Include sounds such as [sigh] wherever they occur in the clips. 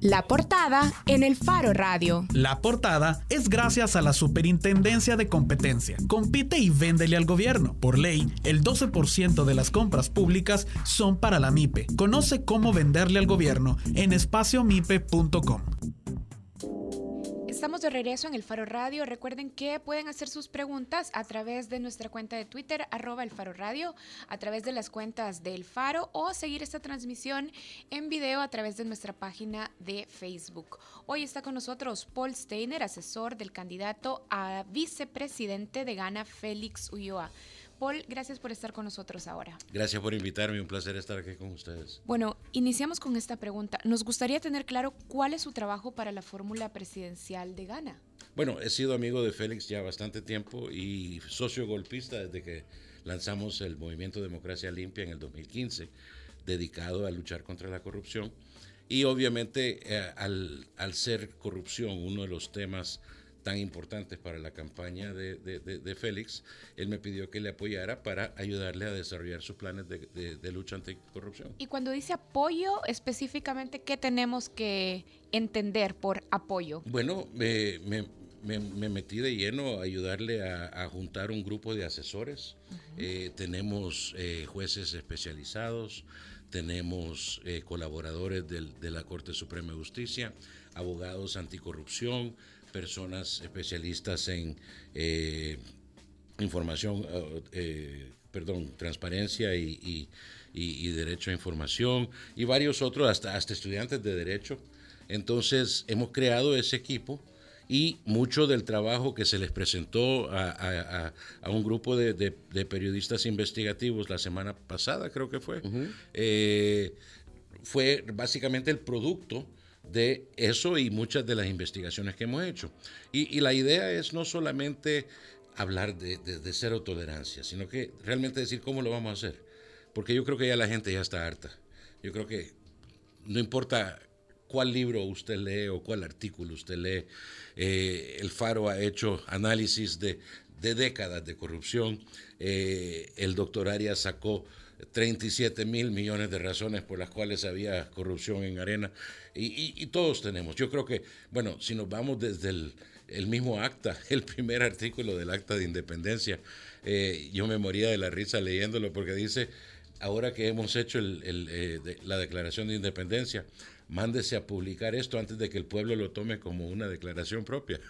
La portada en el Faro Radio. La portada es gracias a la Superintendencia de Competencia. Compite y véndele al gobierno. Por ley, el 12% de las compras públicas son para la MIPE. Conoce cómo venderle al gobierno en espaciomipe.com. De regreso en el Faro Radio. Recuerden que pueden hacer sus preguntas a través de nuestra cuenta de Twitter, arroba el Faro Radio, a través de las cuentas del Faro o seguir esta transmisión en video a través de nuestra página de Facebook. Hoy está con nosotros Paul Steiner, asesor del candidato a vicepresidente de Ghana, Félix Ulloa. Paul, gracias por estar con nosotros ahora. Gracias por invitarme, un placer estar aquí con ustedes. Bueno, iniciamos con esta pregunta. Nos gustaría tener claro cuál es su trabajo para la fórmula presidencial de Ghana. Bueno, he sido amigo de Félix ya bastante tiempo y socio golpista desde que lanzamos el Movimiento Democracia Limpia en el 2015, dedicado a luchar contra la corrupción. Y obviamente eh, al, al ser corrupción uno de los temas tan importantes para la campaña de, de, Félix, él me pidió que le apoyara para ayudarle a desarrollar sus planes de, lucha anticorrupción. Y cuando dice apoyo, específicamente, ¿qué tenemos que entender por apoyo? Bueno, me, me, metí de lleno a ayudarle a, juntar un grupo de asesores. Eh, tenemos eh, jueces especializados, tenemos eh, colaboradores de la Corte Suprema de Justicia, abogados anticorrupción, personas especialistas en eh, información, eh, eh, perdón, transparencia y, derecho a información y varios otros, hasta, hasta estudiantes de derecho. Entonces hemos creado ese equipo y mucho del trabajo que se les presentó a, un grupo de, periodistas investigativos la semana pasada, creo que fue, fue básicamente el producto de eso y muchas de las investigaciones que hemos hecho. Y, la idea es no solamente hablar de, cero tolerancia, sino que realmente decir cómo lo vamos a hacer. Porque yo creo que ya la gente ya está harta. Yo creo que no importa cuál libro usted lee o cuál artículo usted lee, eh, el Faro ha hecho análisis de, décadas de corrupción. Eh, el doctor Arias sacó 37 mil millones de razones por las cuales había corrupción en Arena. Y, todos tenemos. Yo creo que, bueno, si nos vamos desde el, mismo acta, [laughs] el primer artículo del acta de independencia, eh, yo me moría de la risa leyéndolo porque dice, ahora que hemos hecho eh, la declaración de independencia, mándese a publicar esto antes de que el pueblo lo tome como una declaración propia.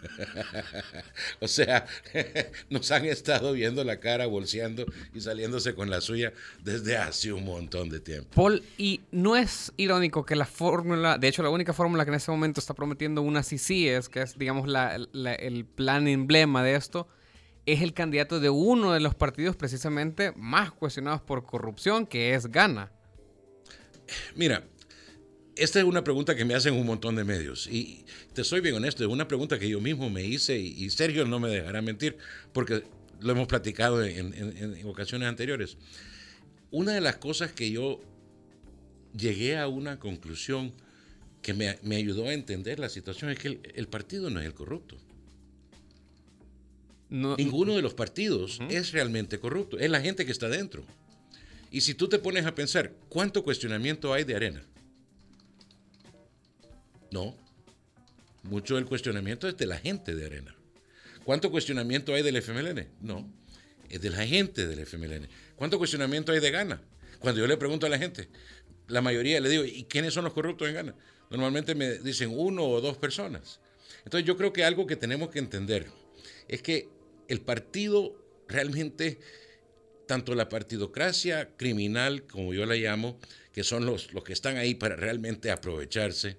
[laughs] o sea, [laughs] nos han estado viendo la cara, bolseando y saliéndose con la suya desde hace un montón de tiempo. Paul, y no es irónico que la fórmula, de hecho la única fórmula que en este momento está prometiendo una sí es, que es digamos el plan emblema de esto, es el candidato de uno de los partidos precisamente más cuestionados por corrupción, que es Gana. Mira, esta es una pregunta que me hacen un montón de medios y te soy bien honesto, es una pregunta que yo mismo me hice y, Sergio no me dejará mentir porque lo hemos platicado en, ocasiones anteriores. Una de las cosas que yo llegué a una conclusión que me, ayudó a entender la situación es que el, partido no es el corrupto. Ninguno de los partidos es realmente corrupto, es la gente que está dentro. Y si tú te pones a pensar, ¿cuánto cuestionamiento hay de arena? No. Mucho del cuestionamiento es de la gente de Arena. ¿Cuánto cuestionamiento hay del FMLN? No. Es de la gente del FMLN. ¿Cuánto cuestionamiento hay de Gana? Cuando yo le pregunto a la gente, la mayoría le digo, ¿y quiénes son los corruptos en Gana? Normalmente me dicen uno o dos personas. Entonces yo creo que algo que tenemos que entender es que el partido realmente, tanto la partidocracia criminal, como yo la llamo, que son los, los que están ahí para realmente aprovecharse,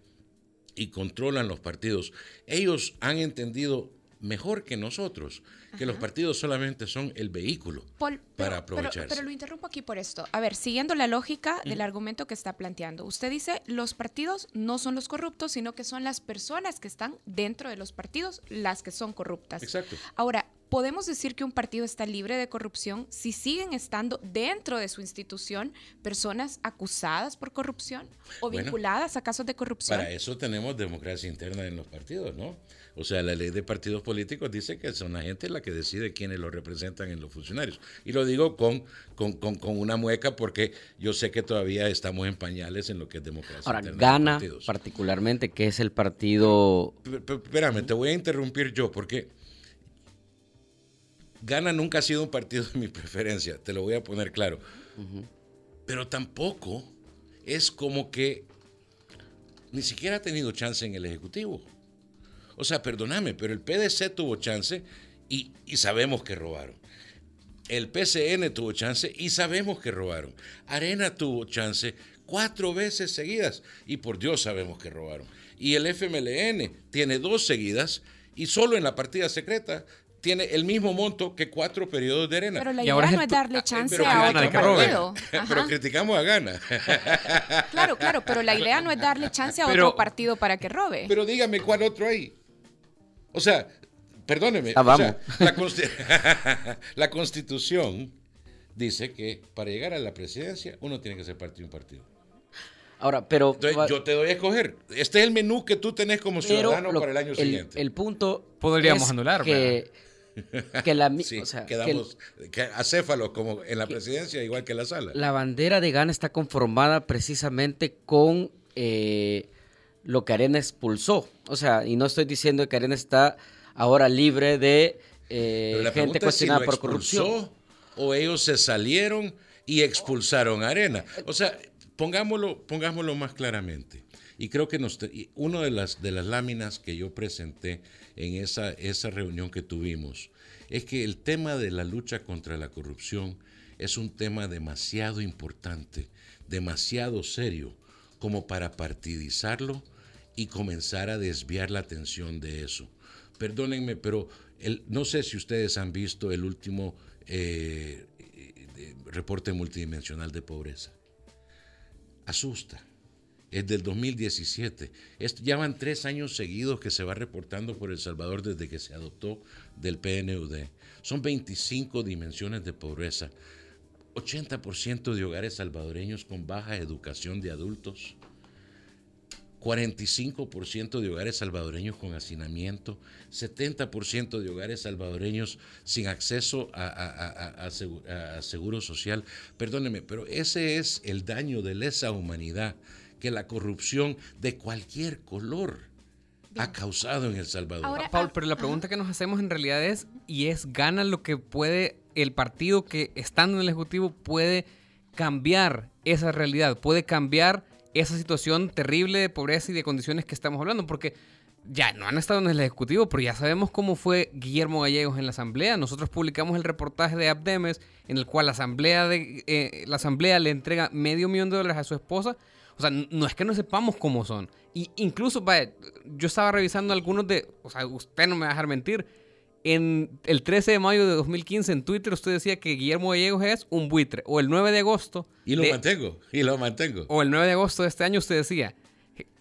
y controlan los partidos, ellos han entendido mejor que nosotros que los partidos solamente son el vehículo para aprovecharse. Pero, lo interrumpo aquí por esto. A ver, siguiendo la lógica del argumento que está planteando, usted dice los partidos no son los corruptos, sino que son las personas que están dentro de los partidos las que son corruptas. Exacto. Ahora, podemos decir que un partido está libre de corrupción si siguen estando dentro de su institución personas acusadas por corrupción o vinculadas a casos de corrupción. Para eso tenemos democracia interna en los partidos, ¿no? O sea, la ley de partidos políticos dice que son la gente la que decide quiénes los representan en los funcionarios. Y lo digo con, con, con, una mueca porque yo sé que todavía estamos en pañales en lo que es democracia. Ahora, gana particularmente, que es el partido... espérame, te voy a interrumpir yo porque Gana nunca ha sido un partido de mi preferencia, te lo voy a poner claro. Pero tampoco es como que ni siquiera ha tenido chance en el Ejecutivo. O sea, perdóname, pero el PDC tuvo chance y, y, sabemos que robaron. El PCN tuvo chance y sabemos que robaron. Arena tuvo chance cuatro veces seguidas y por Dios sabemos que robaron. Y el FMLN tiene dos seguidas y solo en la partida secreta tiene el mismo monto que cuatro periodos de arena. Pero la idea no es darle chance a otro partido. Pero criticamos a Gana. [laughs] Claro, claro, pero la idea no es darle chance a otro partido para que robe. Pero dígame cuál otro hay. O sea, perdóneme. Ah, vamos. [laughs] [laughs] la, constitución dice que para llegar a la presidencia uno tiene que ser parte de un partido. Ahora, pero... yo te doy a escoger. Este es el menú que tú tenés como ciudadano para el año siguiente. El punto... Podríamos anular, que, que la, [laughs] sí, quedamos acéfalos como en la presidencia, igual que la sala. La bandera de Gana está conformada precisamente con eh, lo que Arena expulsó. O sea, y no estoy diciendo que Arena está ahora libre de eh, gente cuestionada por corrupción. O ellos se salieron y expulsaron a Arena. O sea, pongámoslo, pongámoslo más claramente. Y creo que una de las, de las láminas que yo presenté en esa, esa reunión que tuvimos es que el tema de la lucha contra la corrupción es un tema demasiado importante, demasiado serio, como para partidizarlo y comenzar a desviar la atención de eso. Perdónenme, pero el, no sé si ustedes han visto el último eh, eh, reporte multidimensional de pobreza. Asusta es del 2017. Esto, ya van tres años seguidos que se va reportando por El Salvador desde que se adoptó del PNUD. Son 25 dimensiones de pobreza, 80% de hogares salvadoreños con baja educación de adultos, 45% de hogares salvadoreños con hacinamiento, 70% de hogares salvadoreños sin acceso a, a, seguro social. Perdóneme, pero ese es el daño de lesa humanidad que la corrupción de cualquier color ha causado en El Salvador. Paul, ah, pero la pregunta que nos hacemos en realidad es, y es, ¿gana lo que puede el partido que estando en el Ejecutivo puede cambiar esa realidad, puede cambiar esa situación terrible de pobreza y de condiciones que estamos hablando? Porque ya no han estado en el Ejecutivo, pero ya sabemos cómo fue Guillermo Gallegos en la Asamblea. Nosotros publicamos el reportaje de Abdemes en el cual la Asamblea, de, eh, la asamblea le entrega medio millón de dólares a su esposa o sea, no es que no sepamos cómo son. Y incluso, vaya, yo estaba revisando algunos de, o sea, usted no me va a dejar mentir. En el 13 de mayo de 2015 en Twitter usted decía que Guillermo Gallegos es un buitre. O el 9 de agosto. Y lo mantengo, y lo mantengo. O el 9 de agosto de este año usted decía,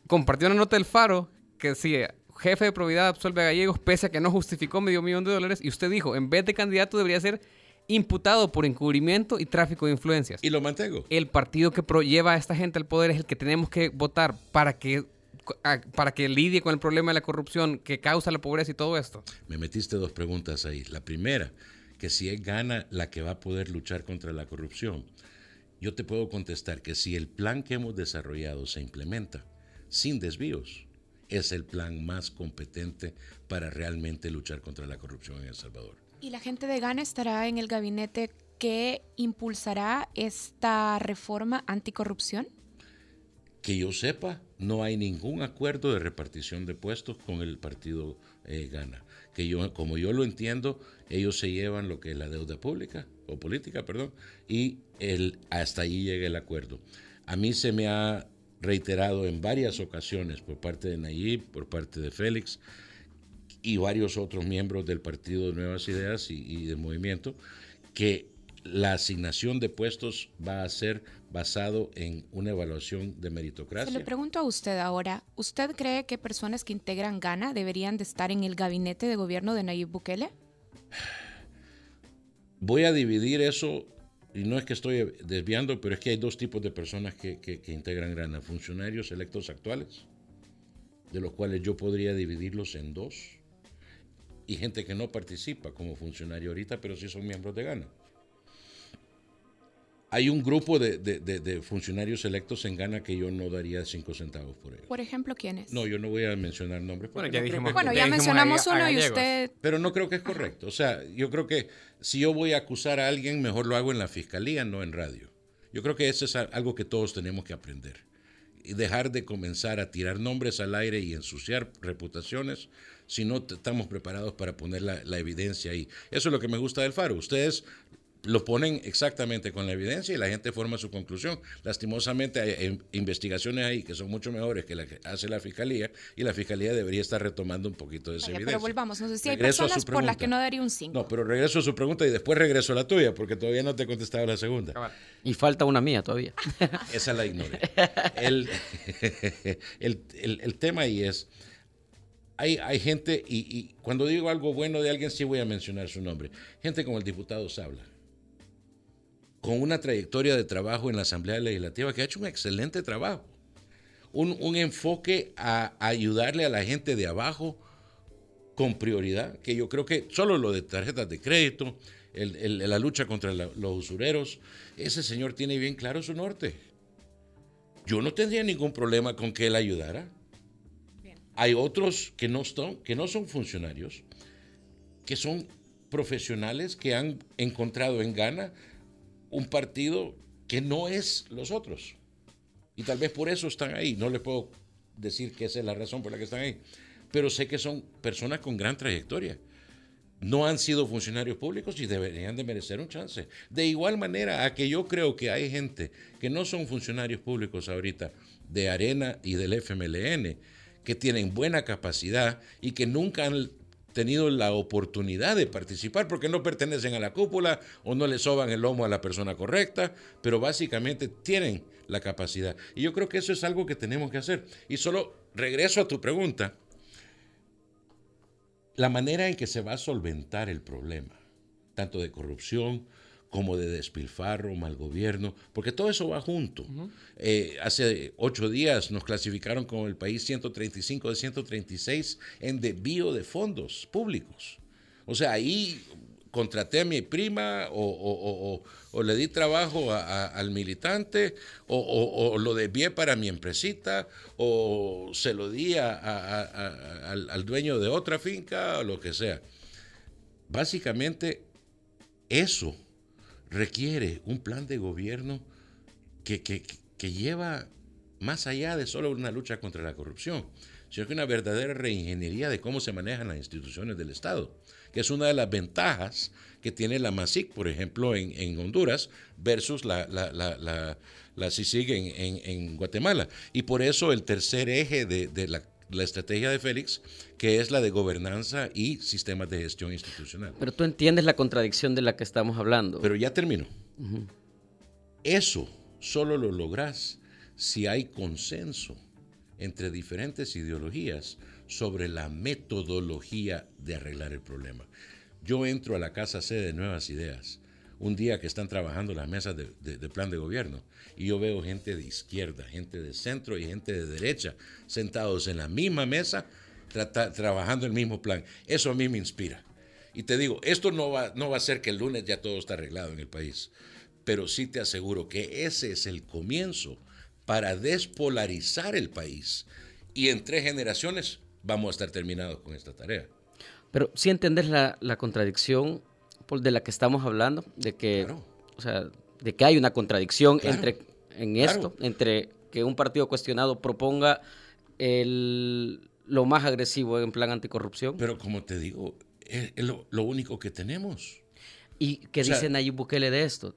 compartió una nota del Faro que decía, jefe de probidad absuelve a Gallegos pese a que no justificó medio millón de dólares. Y usted dijo, en vez de candidato debería ser imputado por encubrimiento y tráfico de influencias. Y lo mantengo. El partido que lleva a esta gente al poder es el que tenemos que votar para que para que lidie con el problema de la corrupción que causa la pobreza y todo esto. Me metiste dos preguntas ahí. La primera, que si es gana la que va a poder luchar contra la corrupción. Yo te puedo contestar que si el plan que hemos desarrollado se implementa sin desvíos, es el plan más competente para realmente luchar contra la corrupción en El Salvador. ¿Y la gente de Gana estará en el gabinete que impulsará esta reforma anticorrupción? Que yo sepa, no hay ningún acuerdo de repartición de puestos con el partido eh, Gana. Que yo, como yo lo entiendo, ellos se llevan lo que es la deuda pública o política, perdón, y el, hasta allí llega el acuerdo. A mí se me ha reiterado en varias ocasiones por parte de Nayib, por parte de Félix, y varios otros miembros del Partido de Nuevas Ideas y, del movimiento, que la asignación de puestos va a ser basado en una evaluación de meritocracia. Se le pregunto a usted ahora, ¿usted cree que personas que integran Gana deberían de estar en el gabinete de gobierno de Nayib Bukele? Voy a dividir eso, y no es que estoy desviando, pero es que hay dos tipos de personas que, integran Grana. Funcionarios electos actuales, de los cuales yo podría dividirlos en dos, y gente que no participa como funcionario ahorita, pero sí son miembros de Gana. Hay un grupo de, funcionarios electos en Ghana que yo no daría cinco centavos por ellos. Por ejemplo, ¿quiénes? No, yo no voy a mencionar nombres. Bueno, ya, bueno, ya mencionamos uno y usted... Pero no creo que es correcto. O sea, yo creo que si yo voy a acusar a alguien, mejor lo hago en la fiscalía, no en radio. Yo creo que eso es algo que todos tenemos que aprender. Dejar de comenzar a tirar nombres al aire y ensuciar reputaciones si no estamos preparados para poner la, la evidencia ahí. Eso es lo que me gusta del Faro. Ustedes lo ponen exactamente con la evidencia y la gente forma su conclusión. Lastimosamente hay investigaciones ahí que son mucho mejores que la que hace la fiscalía y la fiscalía debería estar retomando un poquito de esa evidencia. Pero volvamos, no sé si hay personas por las que no daría un 5. No, pero regreso a su pregunta y después regreso a la tuya porque todavía no te he contestado la segunda. Y falta una mía todavía. [laughs] Esa la ignoré. [laughs] El, el, tema ahí es... Hay, hay, gente, y, y, cuando digo algo bueno de alguien, sí voy a mencionar su nombre. Gente como el diputado Sabla con una trayectoria de trabajo en la Asamblea Legislativa que ha hecho un excelente trabajo. Un, enfoque a, ayudarle a la gente de abajo con prioridad, que yo creo que solo lo de tarjetas de crédito, la lucha contra los usureros, ese señor tiene bien claro su norte. Yo no tendría ningún problema con que él ayudara. Hay otros que no, que no son funcionarios, que son profesionales que han encontrado en Ghana un partido que no es los otros. Y tal vez por eso están ahí. No les puedo decir que esa es la razón por la que están ahí. Pero sé que son personas con gran trayectoria. No han sido funcionarios públicos y deberían de merecer un chance. De igual manera a que yo creo que hay gente que no son funcionarios públicos ahorita de Arena y del FMLN, que tienen buena capacidad y que nunca han tenido la oportunidad de participar porque no pertenecen a la cúpula o no le soban el lomo a la persona correcta, pero básicamente tienen la capacidad. Y yo creo que eso es algo que tenemos que hacer. Y solo regreso a tu pregunta, la manera en que se va a solventar el problema, tanto de corrupción como de despilfarro, mal gobierno, porque todo eso va junto. Eh, hace ocho días nos clasificaron como el país 135 de 136 en desvío de fondos públicos. O sea, ahí contraté a mi prima o, le di trabajo al militante o, lo desvié para mi empresita o se lo di al, al dueño de otra finca o lo que sea. Básicamente eso requiere un plan de gobierno que, que, lleva más allá de solo una lucha contra la corrupción, sino que una verdadera reingeniería de cómo se manejan las instituciones del Estado, que es una de las ventajas que tiene la MASIC, por ejemplo, en, en Honduras, versus la, la, la, la, CICIG en, en, Guatemala. Y por eso el tercer eje de, de la la estrategia de Félix, que es la de gobernanza y sistemas de gestión institucional. Pero tú entiendes la contradicción de la que estamos hablando. Pero ya termino. Eso solo lo logras si hay consenso entre diferentes ideologías sobre la metodología de arreglar el problema. Yo entro a la casa C de Nuevas Ideas un día que están trabajando las mesas de, plan de gobierno y yo veo gente de izquierda, gente de centro y gente de derecha sentados en la misma mesa trabajando el mismo plan. Eso a mí me inspira. Y te digo, esto no va, no va a ser que el lunes ya todo está arreglado en el país, pero sí te aseguro que ese es el comienzo para despolarizar el país y en tres generaciones vamos a estar terminados con esta tarea. Pero si entendés la, la contradicción de la que estamos hablando, de que, o sea, de que hay una contradicción entre en esto, entre que un partido cuestionado proponga el, lo más agresivo en plan anticorrupción. Pero como te digo, es, lo, único que tenemos. ¿Y qué dice Nayib Bukele de esto?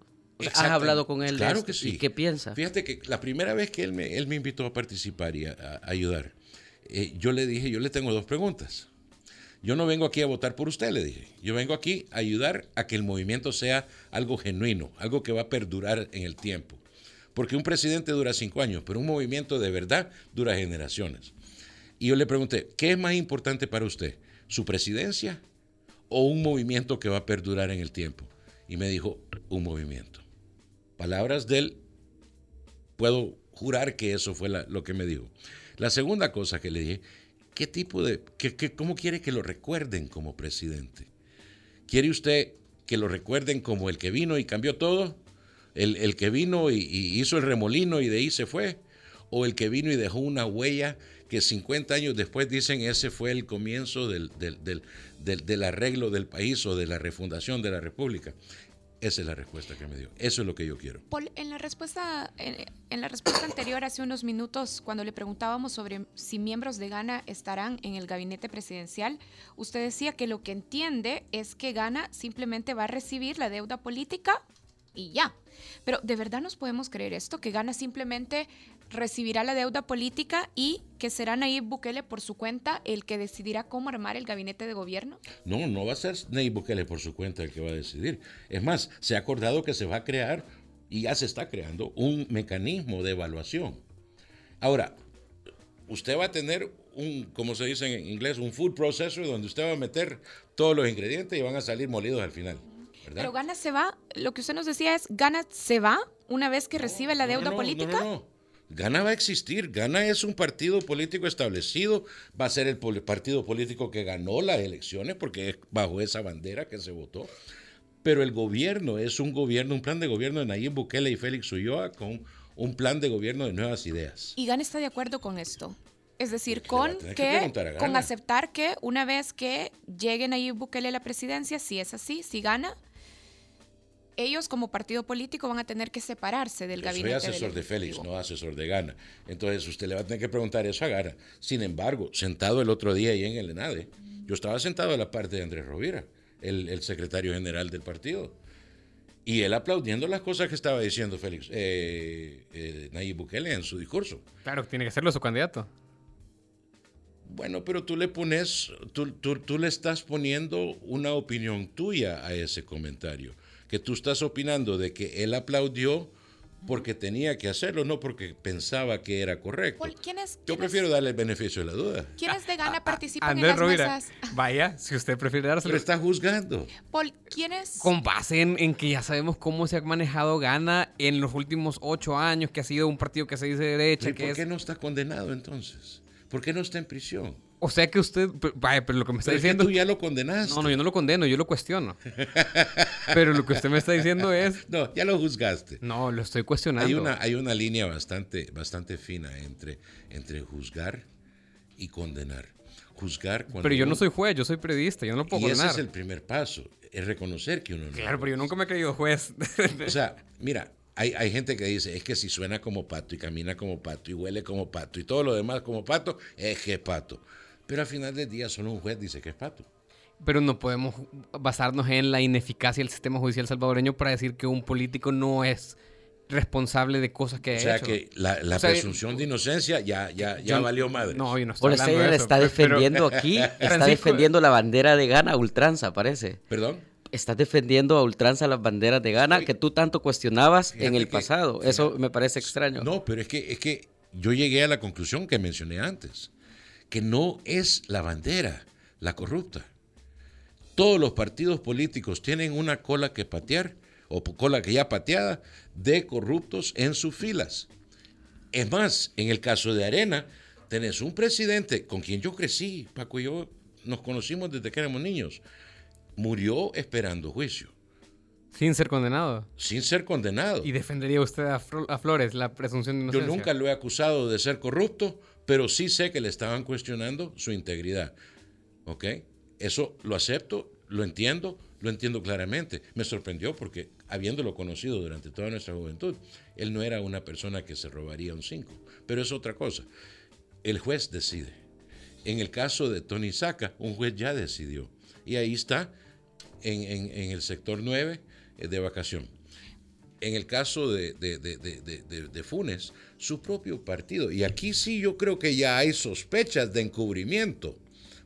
¿Has hablado con él claro de que sí. ¿Y qué piensa? Fíjate que la primera vez que él me, él me invitó a participar y a, ayudar, eh, yo le dije, yo le tengo dos preguntas. Yo no vengo aquí a votar por usted, le dije. Yo vengo aquí a ayudar a que el movimiento sea algo genuino, algo que va a perdurar en el tiempo. Porque un presidente dura cinco años, pero un movimiento de verdad dura generaciones. Y yo le pregunté, ¿qué es más importante para usted? ¿Su presidencia o un movimiento que va a perdurar en el tiempo? Y me dijo, un movimiento. Palabras de él, puedo jurar que eso fue lo que me dijo. La segunda cosa que le dije, ¿qué tipo de, cómo quiere que lo recuerden como presidente? ¿Quiere usted que lo recuerden como el que vino y cambió todo? ¿El, que vino y, hizo el remolino y de ahí se fue? ¿O el que vino y dejó una huella que 50 años después dicen ese fue el comienzo del, del arreglo del país o de la refundación de la República? Esa es la respuesta que me dio. Eso es lo que yo quiero. Paul, en la respuesta, en, la respuesta anterior, hace unos minutos, cuando le preguntábamos sobre si miembros de Gana estarán en el gabinete presidencial, usted decía que lo que entiende es que Gana simplemente va a recibir la deuda política y ya. Pero ¿de verdad nos podemos creer esto? ¿Que Gana simplemente recibirá la deuda política y que será Nayib Bukele por su cuenta el que decidirá cómo armar el gabinete de gobierno? No, no va a ser Nayib Bukele por su cuenta el que va a decidir. Es más, se ha acordado que se va a crear y ya se está creando un mecanismo de evaluación. Ahora, usted va a tener un, como se dice en inglés, un food processor donde usted va a meter todos los ingredientes y van a salir molidos al final. Pero Gana se va, lo que usted nos decía es, Gana se va una vez que recibe la deuda política. No, no, Gana va a existir. Gana es un partido político establecido. Va a ser el partido político que ganó las elecciones porque es bajo esa bandera que se votó. Pero el gobierno es un gobierno, un plan de gobierno de Nayib Bukele y Félix Ulloa con un plan de gobierno de nuevas ideas. ¿Y Gana está de acuerdo con esto? Es decir, con que, con aceptar que una vez que llegue Nayib Bukele a la presidencia, si es así, si gana, ellos como partido político van a tener que separarse del gabinete. Soy asesor de Félix, no asesor de Gana. Entonces usted le va a tener que preguntar eso a Gana. Sin embargo, sentado el otro día ahí en el ENADE, yo estaba sentado a la parte de Andrés Rovira, el, secretario general del partido. Y él aplaudiendo las cosas que estaba diciendo Félix, eh, eh, Nayib Bukele en su discurso. Claro, tiene que serlo su candidato. Bueno, pero tú le pones, tú, tú le estás poniendo una opinión tuya a ese comentario que tú estás opinando de que él aplaudió porque tenía que hacerlo, no porque pensaba que era correcto. Yo prefiero darle el beneficio de la duda. ¿Quiénes de Gana participan en las Rovira, [laughs] Vaya, si usted prefiere dárselo. Pero está juzgando. Paul, ¿quiénes? Con base en, que ya sabemos cómo se ha manejado Gana en los últimos ocho años, que ha sido un partido que se dice derecha. ¿Y por qué no está condenado entonces? ¿Por qué no está en prisión? O sea que usted, vaya, pero lo que me está diciendo. Es que tú ya lo condenaste. No, no, yo no lo condeno, yo lo cuestiono. [laughs] pero lo que usted me está diciendo es. No, ya lo juzgaste. No, lo estoy cuestionando. Hay una, hay una línea bastante, bastante fina entre, entre juzgar y condenar. Juzgar cuando. Pero yo no soy juez, yo soy periodista, yo no lo puedo y Ese es el primer paso, es reconocer que uno no. Claro, pero yo nunca me he creído juez. o sea, mira, hay, hay, gente que dice, es que si suena como pato y camina como pato y huele como pato y todo lo demás como pato, es que es pato. Pero al final del día solo un juez dice que es pato. Pero no podemos basarnos en la ineficacia del sistema judicial salvadoreño para decir que un político no es responsable de cosas que ha hecho. O sea que la, presunción de inocencia ya, ya, ya valió madre. No, yo no estoy hablando de eso, está defendiendo [laughs] aquí, está defendiendo la bandera de Gana ultranza, parece. ¿Perdón? Estás defendiendo a ultranza las banderas de Gana que tú tanto cuestionabas en el pasado. Eso me parece extraño. No, pero es que, es que yo llegué a la conclusión que mencioné antes que no es la bandera la corrupta. Todos los partidos políticos tienen una cola que patear, o cola que ya pateada, de corruptos en sus filas. Es más, en el caso de Arena, tenés un presidente con quien yo crecí, Paco y yo nos conocimos desde que éramos niños, murió esperando juicio. Sin ser condenado. Sin ser condenado. ¿Y defendería usted a, Flores la presunción de inocencia? Yo nunca lo he acusado de ser corrupto, pero sí sé que le estaban cuestionando su integridad. ¿Ok? Eso lo acepto, lo entiendo, lo entiendo claramente. Me sorprendió porque, habiéndolo conocido durante toda nuestra juventud, él no era una persona que se robaría un 5. Pero es otra cosa. El juez decide. En el caso de Tony Saca, un juez ya decidió. Y ahí está, en, el sector 9 eh, de vacación en el caso de, de, Funes, su propio partido. Y aquí sí yo creo que ya hay sospechas de encubrimiento,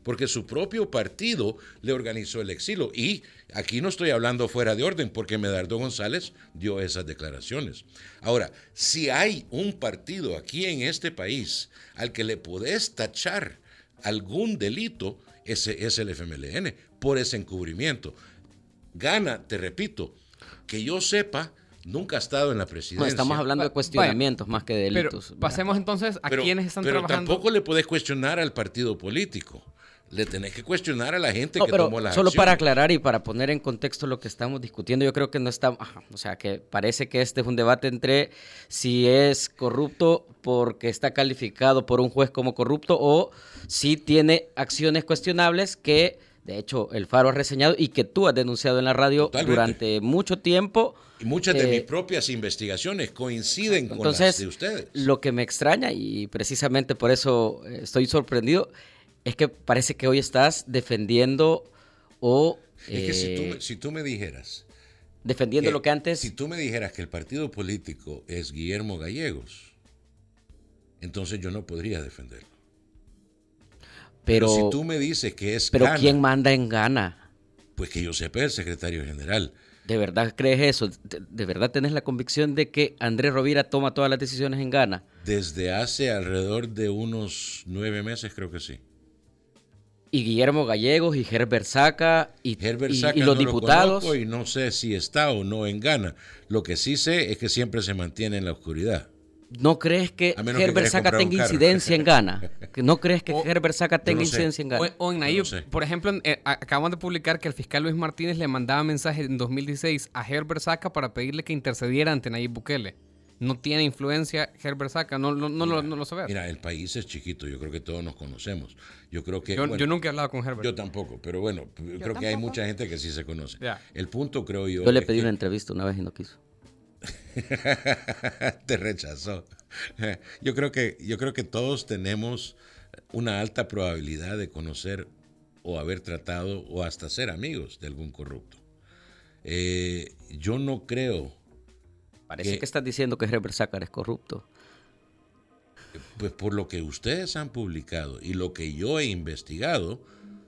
porque su propio partido le organizó el exilio. Y aquí no estoy hablando fuera de orden, porque Medardo González dio esas declaraciones. Ahora, si hay un partido aquí en este país al que le podés tachar algún delito, ese es el FMLN, por ese encubrimiento. Gana, te repito, que yo sepa, nunca ha estado en la presidencia. No, estamos hablando de cuestionamientos más que delitos. pasemos entonces a quienes están pero trabajando. Pero tampoco le podés cuestionar al partido político. Le tenés que cuestionar a la gente que tomó la Solo para aclarar y para poner en contexto lo que estamos discutiendo, yo creo que no está. o sea, que parece que este es un debate entre si es corrupto porque está calificado por un juez como corrupto o si tiene acciones cuestionables que de hecho, el Faro ha reseñado y que tú has denunciado en la radio durante mucho tiempo. Y muchas de mis propias investigaciones coinciden con las de ustedes. Lo que me extraña, y precisamente por eso eh, estoy sorprendido, es que parece que hoy estás defendiendo o... Es que si tú, si tú me dijeras... Defendiendo lo que antes... Si tú me dijeras que el partido político es Guillermo Gallegos, entonces yo no podría defenderlo. Pero, si tú me dices que es Pero ¿quién manda en Gana? Pues que yo sepa el secretario general. ¿De verdad crees eso? ¿De, verdad tenés la convicción de que Andrés Rovira toma todas las decisiones en Gana? Desde hace alrededor de unos nueve meses creo que sí. Y Guillermo Gallegos y Herbert Saca y, los diputados. y no sé si está o no en Gana. Lo que sí sé es que siempre se mantiene en la oscuridad. ¿No crees que Herbert Saca tenga incidencia en Ghana? [laughs] ¿No crees que Herbert Saca tenga incidencia en Ghana? O, en Nayib, por ejemplo, eh, acaban de publicar que el fiscal Luis Martínez le mandaba mensaje en 2016 a Herbert Saca para pedirle que intercediera ante Nayib Bukele. No tiene influencia Herbert Saca, no, no, no, lo, no lo sabes. Mira, el país es chiquito, yo creo que todos nos conocemos. Yo creo que... Yo, nunca he hablado con Herbert. Yo tampoco, pero bueno, creo que hay mucha gente que sí se conoce. El punto creo yo... Yo le pedí una entrevista una vez y no quiso. [laughs] Te rechazó. Yo creo que yo creo que todos tenemos una alta probabilidad de conocer o haber tratado o hasta ser amigos de algún corrupto. Eh, yo no creo. Parece que, estás diciendo que Herbert Sácar es corrupto. Pues por lo que ustedes han publicado y lo que yo he investigado,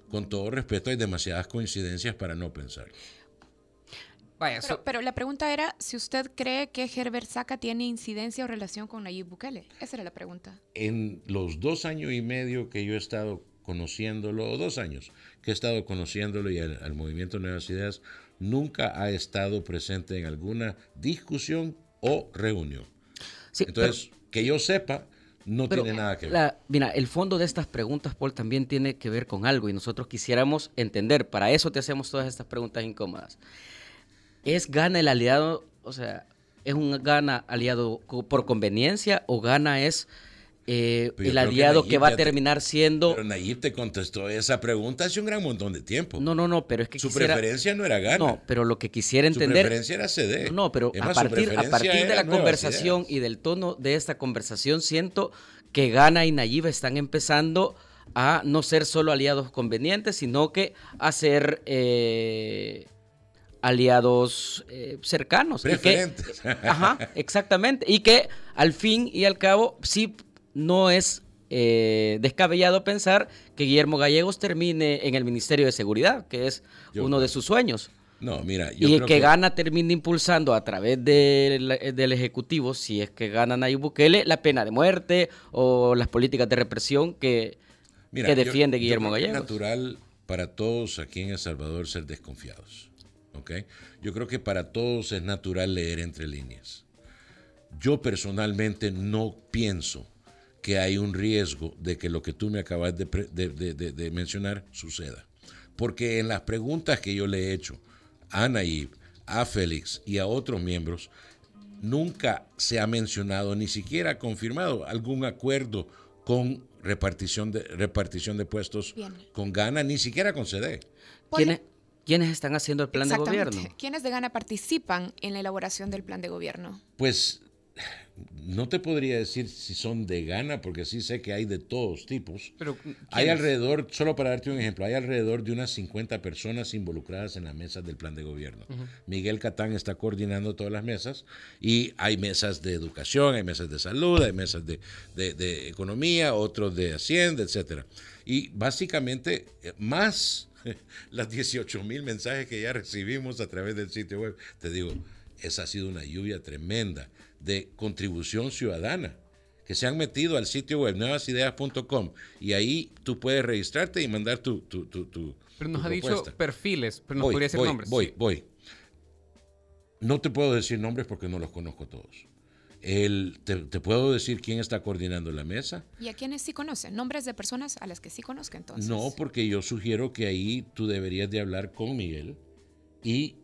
con todo respeto, hay demasiadas coincidencias para no pensar pero, la pregunta era si usted cree que Herbert Saca tiene incidencia o relación con Nayib Bukele. Esa era la pregunta. En los dos años y medio que yo he estado conociéndolo, o dos años que he estado conociéndolo y al, movimiento Nuevas Ideas, nunca ha estado presente en alguna discusión o reunión. Entonces, que yo sepa, no tiene nada que ver. mira, el fondo de estas preguntas, Paul, también tiene que ver con algo y nosotros quisiéramos entender. Para eso te hacemos todas estas preguntas incómodas. ¿Es gana el aliado, o sea, es un gana aliado por conveniencia o gana es eh, el aliado que, va a terminar siendo... Pero Nayib te contestó esa pregunta hace un gran montón de tiempo. No, no, no, pero es que Su preferencia no era gana. No, pero lo que quisiera entender... Su preferencia era CD. No, pero a, partir, a partir de la conversación y del tono de esta conversación siento que Gana y Nayib están empezando a no ser solo aliados convenientes, sino que a ser... Eh, aliados eh, cercanos. Preferentes. [laughs] ajá, exactamente. Y que al fin y al cabo sí no es eh, descabellado pensar que Guillermo Gallegos termine en el Ministerio de Seguridad, que es uno de sus sueños. No, mira, yo y que, gana termine impulsando a través del Ejecutivo, si es que gana Nayib Bukele, la pena de muerte o las políticas de represión que, que defiende Guillermo Gallegos. Es natural para todos aquí en El Salvador ser desconfiados. Yo creo que para todos es natural leer entre líneas. Yo personalmente no pienso que hay un riesgo de que lo que tú me acabas de, mencionar suceda. Porque en las preguntas que yo le he hecho a Nayib, a Félix y a otros miembros, nunca se ha mencionado, ni siquiera confirmado algún acuerdo con repartición de, repartición de puestos con Gana, ni siquiera con CD. ¿Quiénes están haciendo el plan de gobierno? ¿Quiénes de Gana participan en la elaboración del plan de gobierno? Pues no te podría decir si son de Gana, porque sí sé que hay de todos tipos. Pero, hay alrededor, solo para darte un ejemplo, hay alrededor de unas 50 personas involucradas en las mesas del plan de gobierno. Miguel Catán está coordinando todas las mesas y hay mesas de educación, hay mesas de salud, hay mesas de, de economía, otros de hacienda, etcétera. Y básicamente, eh, más [laughs] las 18 mil mensajes que ya recibimos a través del sitio web. Te digo, esa ha sido una lluvia tremenda de contribución ciudadana que se han metido al sitio web nuevasideas.com y ahí tú puedes registrarte y mandar tu, tu, tu, Pero nos ha dicho perfiles, pero nos podría decir voy, nombres. Voy, voy. No te puedo decir nombres porque no los conozco todos. El, te, puedo decir quién está coordinando la mesa. ¿Y a quiénes sí conocen? ¿Nombres de personas a las que sí conozca entonces? No, porque yo sugiero que ahí tú deberías de hablar con Miguel y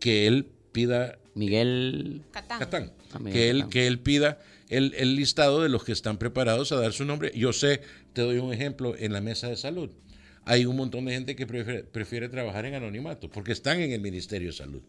que él pida... Miguel Catán. Ah, que, él, que él pida el, listado de los que están preparados a dar su nombre. Yo sé, te doy un ejemplo, en la mesa de salud. Hay un montón de gente que prefiere, prefiere trabajar en anonimato porque están en el Ministerio de Salud.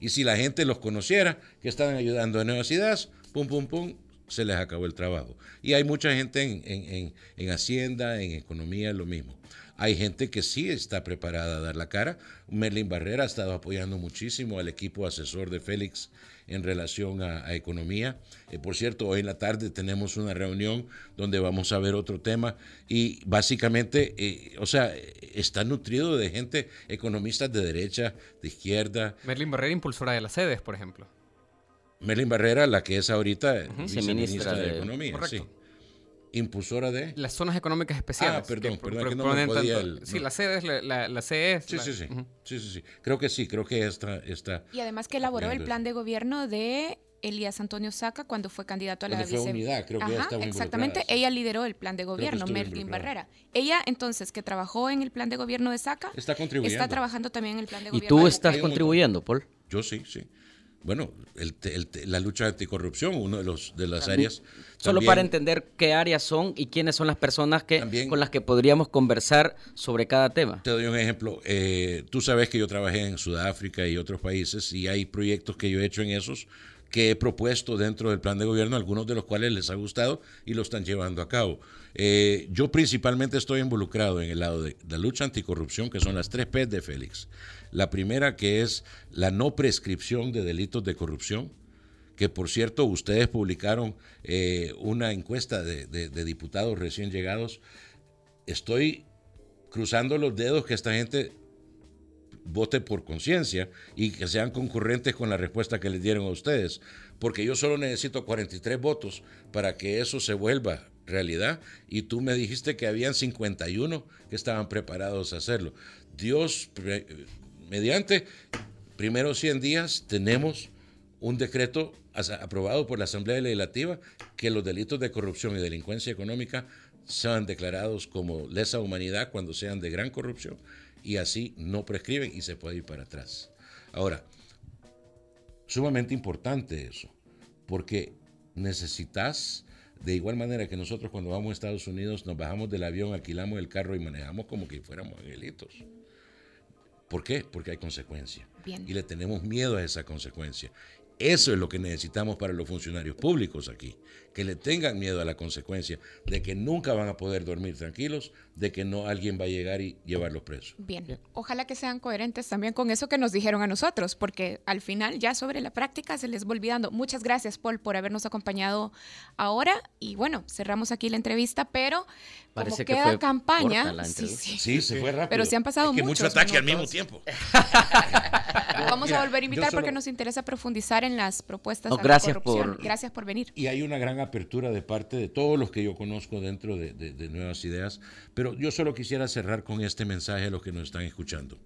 Y si la gente los conociera, que están ayudando a nuevas ideas, pum, pum, pum, se les acabó el trabajo. Y hay mucha gente en, en, Hacienda, en Economía, lo mismo. Hay gente que sí está preparada a dar la cara. Merlin Barrera ha estado apoyando muchísimo al equipo asesor de Félix en relación a, economía. Eh, por cierto, hoy en la tarde tenemos una reunión donde vamos a ver otro tema y básicamente, eh, o sea, está nutrido de gente, economistas de derecha, de izquierda. Merlin Barrera, impulsora de las sedes, por ejemplo. Merlin Barrera, la que es ahorita viceministra de, Economía, sí. Impulsora de... Las zonas económicas especiales. Ah, perdón, perdón, que no me podía Sí, la sede es la, la, CE. Sí, sí, sí. sí, sí, sí. Creo que sí, creo que esta... está y además que elaboró el plan de gobierno de Elías Antonio Saca cuando fue candidato a la vice... unidad, creo que Ajá, Exactamente, ella lideró el plan de gobierno, Merlin Barrera. Ella entonces que trabajó en el plan de gobierno de Saca, está contribuyendo. Está trabajando también en el plan de gobierno. ¿Y tú estás contribuyendo, Paul? Yo sí, sí bueno, la lucha anticorrupción, una de, los, de las áreas. Solo para entender qué áreas son y quiénes son las personas que, con las que podríamos conversar sobre cada tema. Te doy un ejemplo. Eh, tú sabes que yo trabajé en Sudáfrica y otros países y hay proyectos que yo he hecho en esos que he propuesto dentro del plan de gobierno, algunos de los cuales les ha gustado y lo están llevando a cabo. Eh, yo principalmente estoy involucrado en el lado de la lucha anticorrupción, que son las tres P de Félix. La primera que es la no prescripción de delitos de corrupción, que por cierto ustedes publicaron eh, una encuesta de, de diputados recién llegados. Estoy cruzando los dedos que esta gente vote por conciencia y que sean concurrentes con la respuesta que les dieron a ustedes, porque yo solo necesito 43 votos para que eso se vuelva realidad y tú me dijiste que habían 51 que estaban preparados a hacerlo. Dios, mediante, primeros 100 días tenemos un decreto aprobado por la Asamblea Legislativa que los delitos de corrupción y delincuencia económica sean declarados como lesa humanidad cuando sean de gran corrupción y así no prescriben y se puede ir para atrás. Ahora, sumamente importante eso, porque necesitas, de igual manera que nosotros cuando vamos a Estados Unidos nos bajamos del avión, alquilamos el carro y manejamos como que fuéramos angelitos. ¿Por qué? Porque hay consecuencia. Y le tenemos miedo a esa consecuencia. Eso es lo que necesitamos para los funcionarios públicos aquí, que le tengan miedo a la consecuencia de que nunca van a poder dormir tranquilos, de que no alguien va a llegar y llevarlos presos. Bien, ojalá que sean coherentes también con eso que nos dijeron a nosotros, porque al final ya sobre la práctica se les va olvidando. Muchas gracias, Paul, por habernos acompañado ahora y bueno, cerramos aquí la entrevista, pero Parece como queda campaña, sí, sí, se fue rápido. Pero se han pasado que mucho ataque al mismo tiempo. [laughs] [laughs] Vamos a volver a invitar porque nos interesa profundizar en las propuestas de gracias Por... Gracias por venir. Y hay una gran apertura de parte de todos los que yo conozco dentro de, Nuevas Ideas, pero yo solo quisiera cerrar con este mensaje a los que nos están escuchando.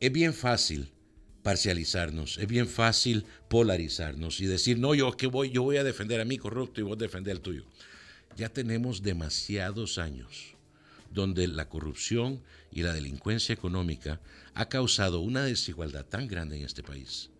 Es bien fácil parcializarnos, es bien fácil polarizarnos y decir, no, yo que voy, yo voy a defender a mi corrupto y vos defender al tuyo. Ya tenemos demasiados años donde la corrupción y la delincuencia económica ha causado una desigualdad tan grande en este país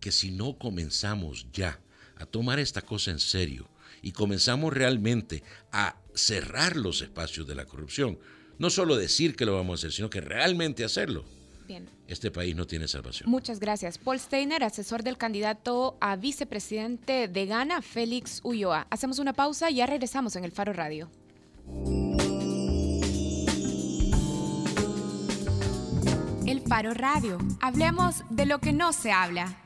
que si no comenzamos ya a tomar esta cosa en serio y comenzamos realmente a cerrar los espacios de la corrupción, no solo decir que lo vamos a hacer, sino que realmente hacerlo, Bien. este país no tiene salvación. Muchas gracias. Paul Steiner, asesor del candidato a vicepresidente de Ghana, Félix Ulloa. Hacemos una pausa y ya regresamos en el Faro Radio. El Faro Radio. Hablemos de lo que no se habla.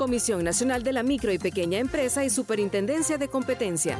Comisión Nacional de la Micro y Pequeña Empresa y Superintendencia de Competencia.